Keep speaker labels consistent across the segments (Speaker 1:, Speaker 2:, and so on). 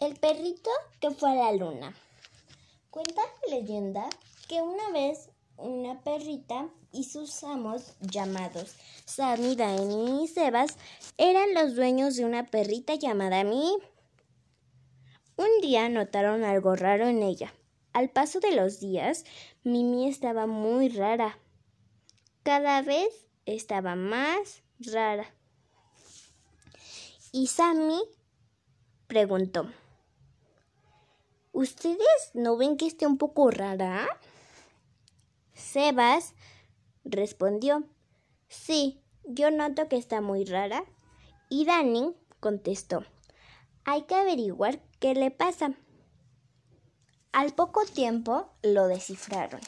Speaker 1: El perrito que fue a la luna. Cuenta la leyenda que una vez una perrita y sus amos llamados Sammy, Danny y Sebas eran los dueños de una perrita llamada Mi. Un día notaron algo raro en ella. Al paso de los días, Mimi estaba muy rara. Cada vez estaba más rara. Y Sammy preguntó, ¿Ustedes no ven que esté un poco rara? Sebas respondió, sí, yo noto que está muy rara. Y Dani contestó, hay que averiguar qué le pasa. Al poco tiempo lo descifraron.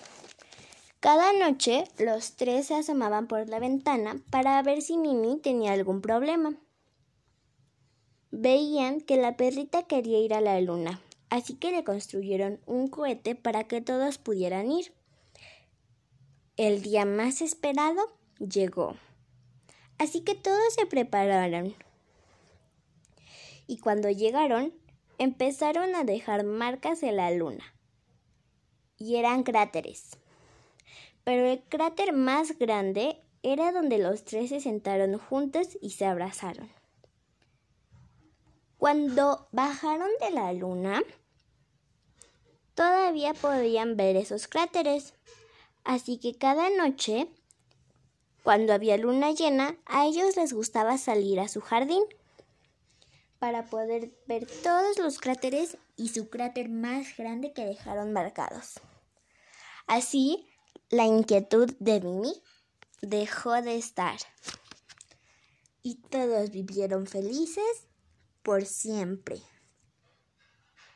Speaker 1: Cada noche los tres se asomaban por la ventana para ver si Mimi tenía algún problema. Veían que la perrita quería ir a la luna, así que le construyeron un cohete para que todos pudieran ir. El día más esperado llegó, así que todos se prepararon. Y cuando llegaron, empezaron a dejar marcas en la luna. Y eran cráteres. Pero el cráter más grande era donde los tres se sentaron juntos y se abrazaron. Cuando bajaron de la luna, todavía podían ver esos cráteres. Así que cada noche, cuando había luna llena, a ellos les gustaba salir a su jardín para poder ver todos los cráteres y su cráter más grande que dejaron marcados. Así, la inquietud de Mimi dejó de estar y todos vivieron felices por siempre.